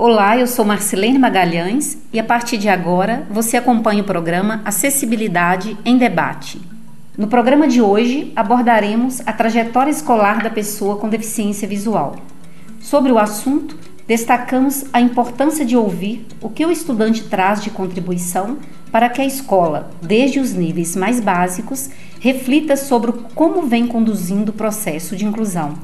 Olá, eu sou Marcelene Magalhães e a partir de agora você acompanha o programa Acessibilidade em Debate. No programa de hoje abordaremos a trajetória escolar da pessoa com deficiência visual. Sobre o assunto, destacamos a importância de ouvir o que o estudante traz de contribuição para que a escola, desde os níveis mais básicos, reflita sobre como vem conduzindo o processo de inclusão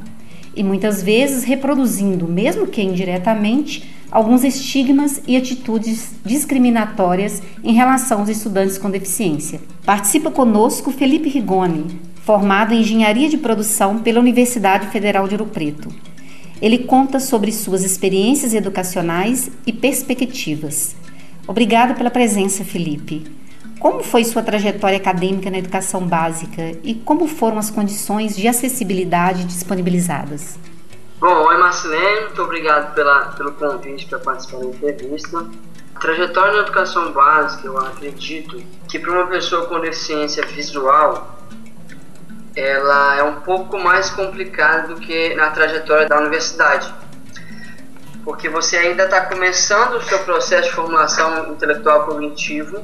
e muitas vezes reproduzindo, mesmo que indiretamente, alguns estigmas e atitudes discriminatórias em relação aos estudantes com deficiência. Participa conosco Felipe Rigoni, formado em Engenharia de Produção pela Universidade Federal de Ouro Preto. Ele conta sobre suas experiências educacionais e perspectivas. Obrigada pela presença, Felipe. Como foi sua trajetória acadêmica na educação básica e como foram as condições de acessibilidade disponibilizadas? Bom, oi Marcelene, muito obrigado pela, pelo convite para participar da entrevista. A trajetória na educação básica, eu acredito que para uma pessoa com deficiência visual, ela é um pouco mais complicada do que na trajetória da universidade. Porque você ainda está começando o seu processo de formação intelectual cognitivo,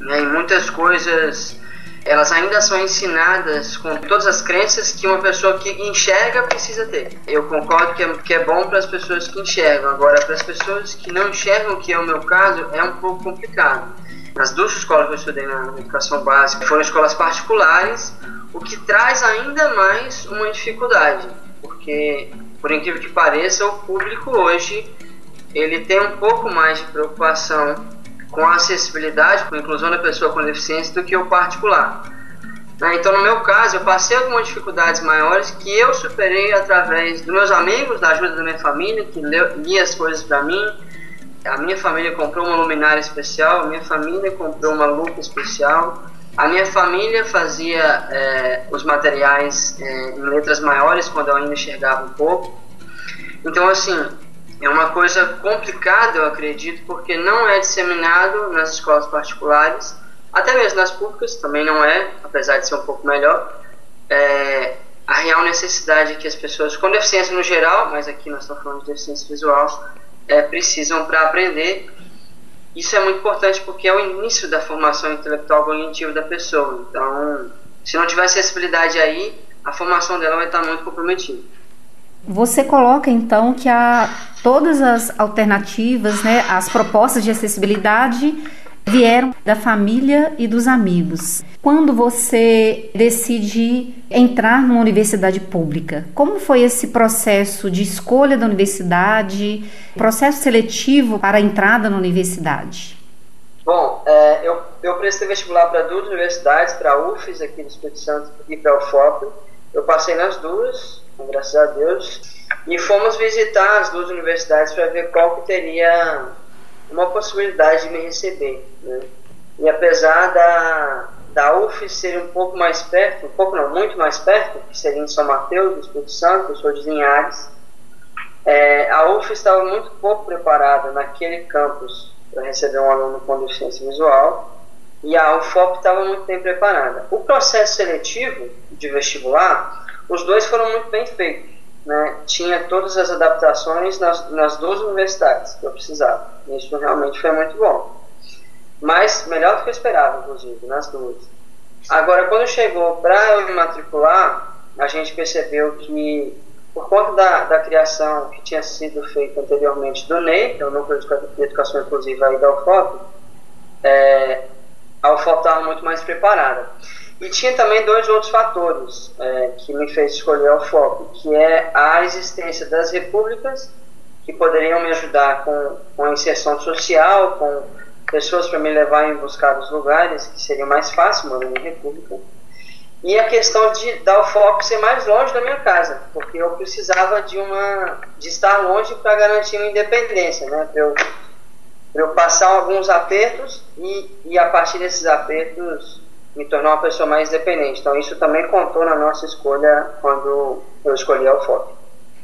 né, e muitas coisas elas ainda são ensinadas com todas as crenças que uma pessoa que enxerga precisa ter. Eu concordo que é, que é bom para as pessoas que enxergam, agora para as pessoas que não enxergam, que é o meu caso, é um pouco complicado. Nas duas escolas que eu estudei na educação básica foram escolas particulares, o que traz ainda mais uma dificuldade, porque, por incrível que pareça, o público hoje ele tem um pouco mais de preocupação com a acessibilidade, com a inclusão da pessoa com deficiência do que o particular. Né? Então, no meu caso, eu passei algumas dificuldades maiores que eu superei através dos meus amigos, da ajuda da minha família, que lia as coisas para mim. A minha família comprou uma luminária especial, a minha família comprou uma lupa especial. A minha família fazia é, os materiais é, em letras maiores quando eu ainda enxergava um pouco. Então, assim, é uma coisa complicada, eu acredito, porque não é disseminado nas escolas particulares, até mesmo nas públicas também não é, apesar de ser um pouco melhor. É, a real necessidade que as pessoas com deficiência no geral, mas aqui nós estamos falando de deficiência visual, é, precisam para aprender. Isso é muito importante porque é o início da formação intelectual cognitiva da pessoa. Então, se não tiver acessibilidade aí, a formação dela vai estar muito comprometida. Você coloca então que todas as alternativas, né, as propostas de acessibilidade vieram da família e dos amigos. Quando você decide entrar numa universidade pública, como foi esse processo de escolha da universidade, processo seletivo para a entrada na universidade? Bom, é, eu, eu prestei vestibular para duas universidades, para a UFES aqui do Espírito Santo e para a UFOP. Eu passei nas duas, graças a Deus. E fomos visitar as duas universidades para ver qual que teria uma possibilidade de me receber. Né? E apesar da, da UF ser um pouco mais perto, um pouco não, muito mais perto, que seria em São Mateus, do Espírito Santo, eu sou de Linhares, é, a UF estava muito pouco preparada naquele campus para receber um aluno com deficiência visual e a UFOP estava muito bem preparada. O processo seletivo de vestibular os dois foram muito bem feitos. Né? Tinha todas as adaptações nas, nas duas universidades que eu precisava. Isso realmente foi muito bom. Mas melhor do que eu esperava, inclusive, nas duas. Agora, quando chegou para eu me matricular, a gente percebeu que, por conta da, da criação que tinha sido feita anteriormente do NEI, que é o Núcleo de Educação Inclusiva aí da UFOP, é, a UFOP estava muito mais preparada. E tinha também dois outros fatores é, que me fez escolher o foco, que é a existência das repúblicas, que poderiam me ajudar com, com a inserção social, com pessoas para me levar em buscar os lugares, que seria mais fácil morando em república. E a questão de dar o foco ser mais longe da minha casa, porque eu precisava de uma de estar longe para garantir uma independência, né? Para eu eu passar alguns apertos e, e a partir desses apertos me tornar uma pessoa mais independente. Então isso também contou na nossa escolha quando eu escolhi a UFOP.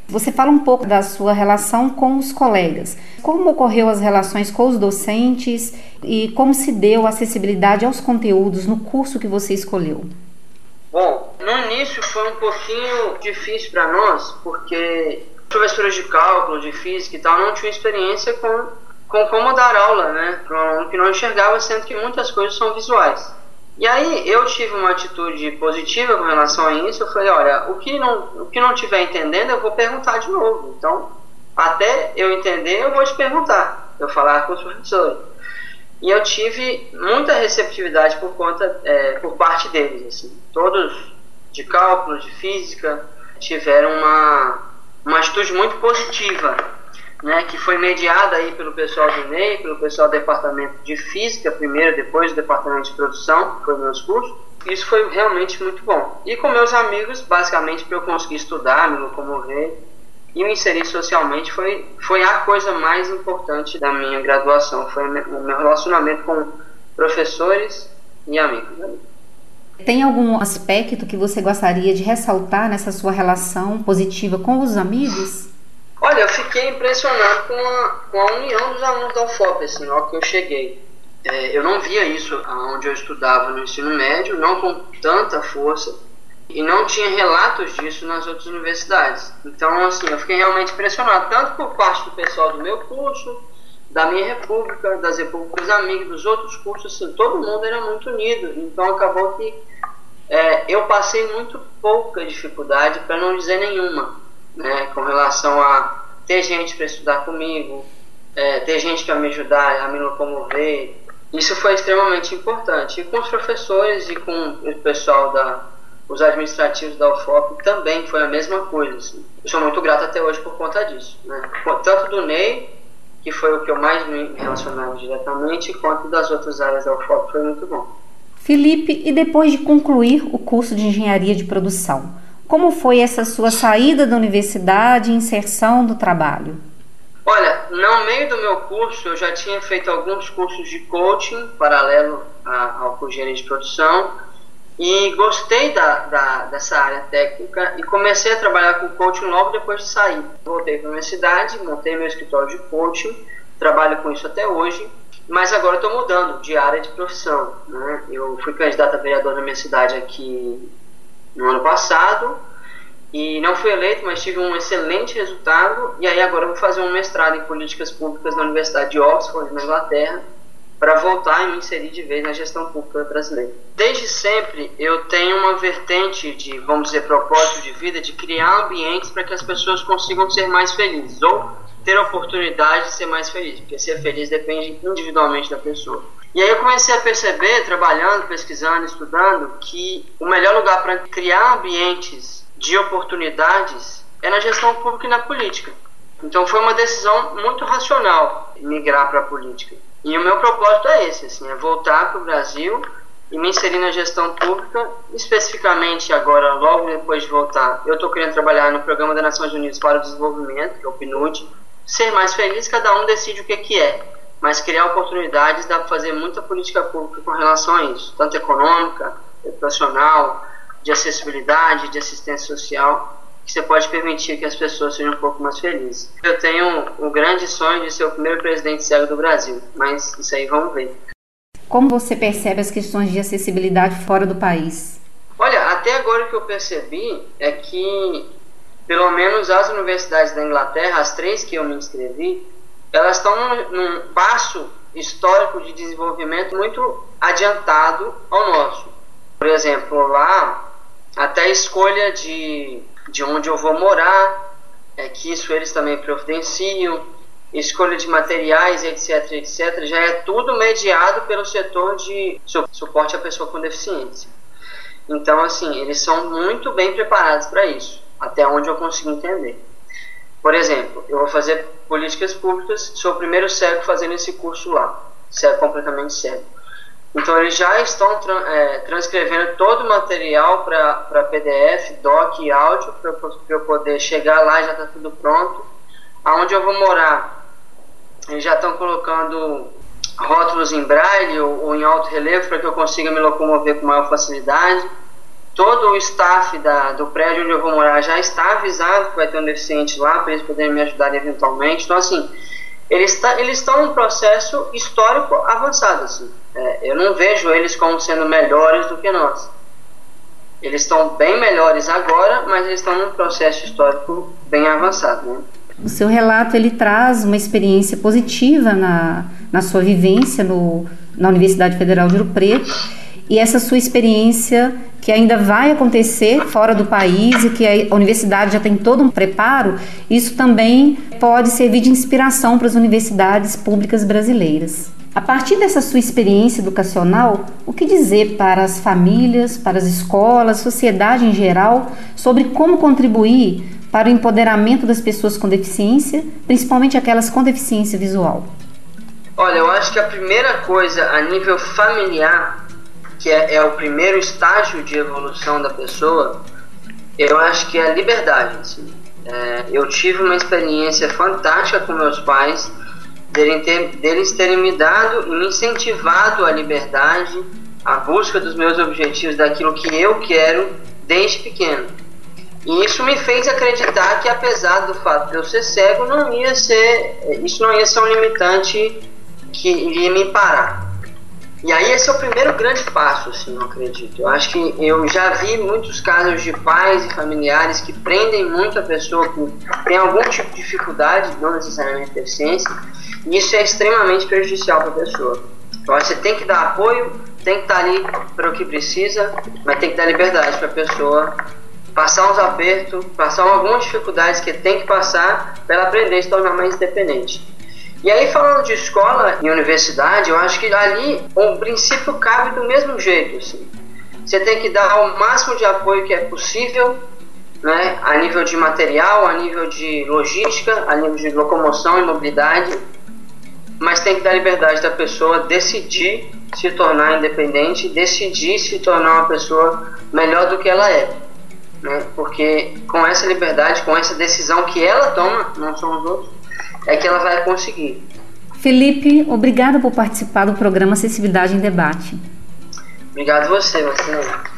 Você fala um pouco da sua relação com os colegas. Como ocorreu as relações com os docentes e como se deu a acessibilidade aos conteúdos no curso que você escolheu? Bom, no início foi um pouquinho difícil para nós, porque professores de cálculo, de física e tal não tinham experiência com, com como dar aula, né? Para um aluno que não enxergava, sendo que muitas coisas são visuais. E aí eu tive uma atitude positiva com relação a isso. Eu falei, olha, o que não, o que não tiver entendendo, eu vou perguntar de novo. Então, até eu entender, eu vou te perguntar. Eu falar com os professores. E eu tive muita receptividade por conta, é, por parte deles. Assim. Todos de cálculo, de física, tiveram uma, uma atitude muito positiva né, que foi mediada aí pelo pessoal do NEI, pelo pessoal do departamento de física primeiro, depois do departamento de produção, que foi meus cursos. Isso foi realmente muito bom. E com meus amigos, basicamente, para eu conseguir estudar, me locomover e me inserir socialmente foi, foi a coisa mais importante da minha graduação. Foi o meu relacionamento com professores e amigos. Tem algum aspecto que você gostaria de ressaltar nessa sua relação positiva com os amigos? Olha, eu fiquei impressionado com a, com a união dos alunos da UFOP, assim, logo que eu cheguei. É, eu não via isso onde eu estudava no ensino médio, não com tanta força, e não tinha relatos disso nas outras universidades. Então, assim, eu fiquei realmente impressionado, tanto por parte do pessoal do meu curso, da minha república, das repúblicas amigas, dos outros cursos, assim, todo mundo era muito unido. Então, acabou que é, eu passei muito pouca dificuldade, para não dizer nenhuma né, com relação a ter gente para estudar comigo, é, ter gente para me ajudar a me locomover. Isso foi extremamente importante. E com os professores e com o pessoal da os administrativos da UFOP também foi a mesma coisa. Assim. Eu sou muito grato até hoje por conta disso. Né? Tanto do Ney, que foi o que eu mais me relacionava diretamente, quanto das outras áreas da UFOP foi muito bom. Felipe, e depois de concluir o curso de engenharia de produção, como foi essa sua saída da universidade e inserção do trabalho? Olha, no meio do meu curso, eu já tinha feito alguns cursos de coaching paralelo ao curso de produção e gostei da, da, dessa área técnica e comecei a trabalhar com coaching logo depois de sair. Voltei para a universidade, montei meu escritório de coaching, trabalho com isso até hoje, mas agora estou mudando de área de profissão. Né? Eu fui candidato a vereador na minha cidade aqui no ano passado e não fui eleito, mas tive um excelente resultado. E aí agora vou fazer um mestrado em políticas públicas na Universidade de Oxford, na Inglaterra, para voltar e me inserir de vez na gestão pública brasileira. Desde sempre eu tenho uma vertente de, vamos dizer, propósito de vida de criar ambientes para que as pessoas consigam ser mais felizes ou ter a oportunidade de ser mais feliz, porque ser feliz depende individualmente da pessoa. E aí eu comecei a perceber, trabalhando, pesquisando, estudando, que o melhor lugar para criar ambientes de oportunidades é na gestão pública e na política. Então foi uma decisão muito racional migrar para a política. E o meu propósito é esse, assim, é voltar para o Brasil e me inserir na gestão pública, especificamente agora, logo depois de voltar, eu estou querendo trabalhar no Programa das Nações Unidas para o Desenvolvimento, que é o PNUD. Ser mais feliz, cada um decide o que, que é mas criar oportunidades dá para fazer muita política pública com relação a isso, tanto econômica, educacional, de acessibilidade, de assistência social, que você pode permitir que as pessoas sejam um pouco mais felizes. Eu tenho o grande sonho de ser o primeiro presidente cego do Brasil, mas isso aí vamos ver. Como você percebe as questões de acessibilidade fora do país? Olha, até agora o que eu percebi é que, pelo menos as universidades da Inglaterra, as três que eu me inscrevi, elas estão num, passo histórico de desenvolvimento muito adiantado ao nosso. Por exemplo, lá, até a escolha de, de onde eu vou morar, é que isso eles também providenciam, escolha de materiais, etc, etc, já é tudo mediado pelo setor de suporte à pessoa com deficiência. Então, assim, eles são muito bem preparados para isso, até onde eu consigo entender. Por exemplo, eu vou fazer políticas públicas, sou o primeiro cego fazendo esse curso lá, cego completamente cego. Então eles já estão é, transcrevendo todo o material para PDF, doc e áudio para eu poder chegar lá já está tudo pronto. Aonde eu vou morar, eles já estão colocando rótulos em braille ou, ou em alto relevo para que eu consiga me locomover com maior facilidade. Todo o staff da, do prédio onde eu vou morar já está avisado que vai ter um deficiente lá para eles poderem me ajudar eventualmente. Então, assim, eles, tá, eles estão num processo histórico avançado. Assim. É, eu não vejo eles como sendo melhores do que nós. Eles estão bem melhores agora, mas eles estão num processo histórico bem avançado. Né? O seu relato ele traz uma experiência positiva na, na sua vivência no, na Universidade Federal de Ouro Preto e essa sua experiência que ainda vai acontecer fora do país e que a universidade já tem todo um preparo, isso também pode servir de inspiração para as universidades públicas brasileiras. A partir dessa sua experiência educacional, o que dizer para as famílias, para as escolas, sociedade em geral, sobre como contribuir para o empoderamento das pessoas com deficiência, principalmente aquelas com deficiência visual? Olha, eu acho que a primeira coisa a nível familiar, que é, é o primeiro estágio de evolução da pessoa, eu acho que é a liberdade. Assim. É, eu tive uma experiência fantástica com meus pais, ter, deles terem me dado e me incentivado a liberdade, a busca dos meus objetivos, daquilo que eu quero desde pequeno. E isso me fez acreditar que apesar do fato de eu ser cego, não ia ser, isso não ia ser um limitante que iria me parar. E aí esse é o primeiro grande passo, assim, eu acredito. Eu acho que eu já vi muitos casos de pais e familiares que prendem muito a pessoa que tem algum tipo de dificuldade, não necessariamente deficiência, e isso é extremamente prejudicial para a pessoa. Então você tem que dar apoio, tem que estar ali para o que precisa, mas tem que dar liberdade para a pessoa passar uns apertos, passar algumas dificuldades que tem que passar para ela aprender a se tornar mais independente. E aí, falando de escola e universidade, eu acho que ali o princípio cabe do mesmo jeito. Assim. Você tem que dar o máximo de apoio que é possível, né, a nível de material, a nível de logística, a nível de locomoção e mobilidade, mas tem que dar liberdade da pessoa decidir se tornar independente, decidir se tornar uma pessoa melhor do que ela é né? Porque com essa liberdade, com essa decisão que ela toma, não são os outros, é que ela vai conseguir. Felipe, obrigada por participar do programa Acessibilidade em Debate. Obrigado você, Marcelo.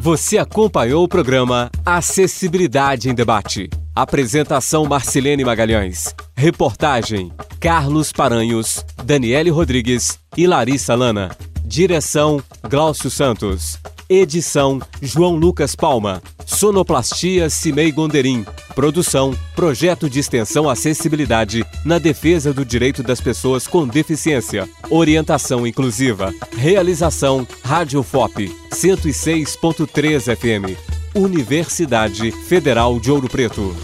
Você acompanhou o programa Acessibilidade em Debate. Apresentação Marcelene Magalhães. Reportagem Carlos Paranhos, Daniele Rodrigues e Larissa Lana. Direção Glaucio Santos. Edição João Lucas Palma. Sonoplastia Cimei Gonderim. Produção Projeto de Extensão Acessibilidade na defesa do direito das pessoas com deficiência. Orientação inclusiva. Realização Rádio FOP 106.3 FM. Universidade Federal de Ouro Preto.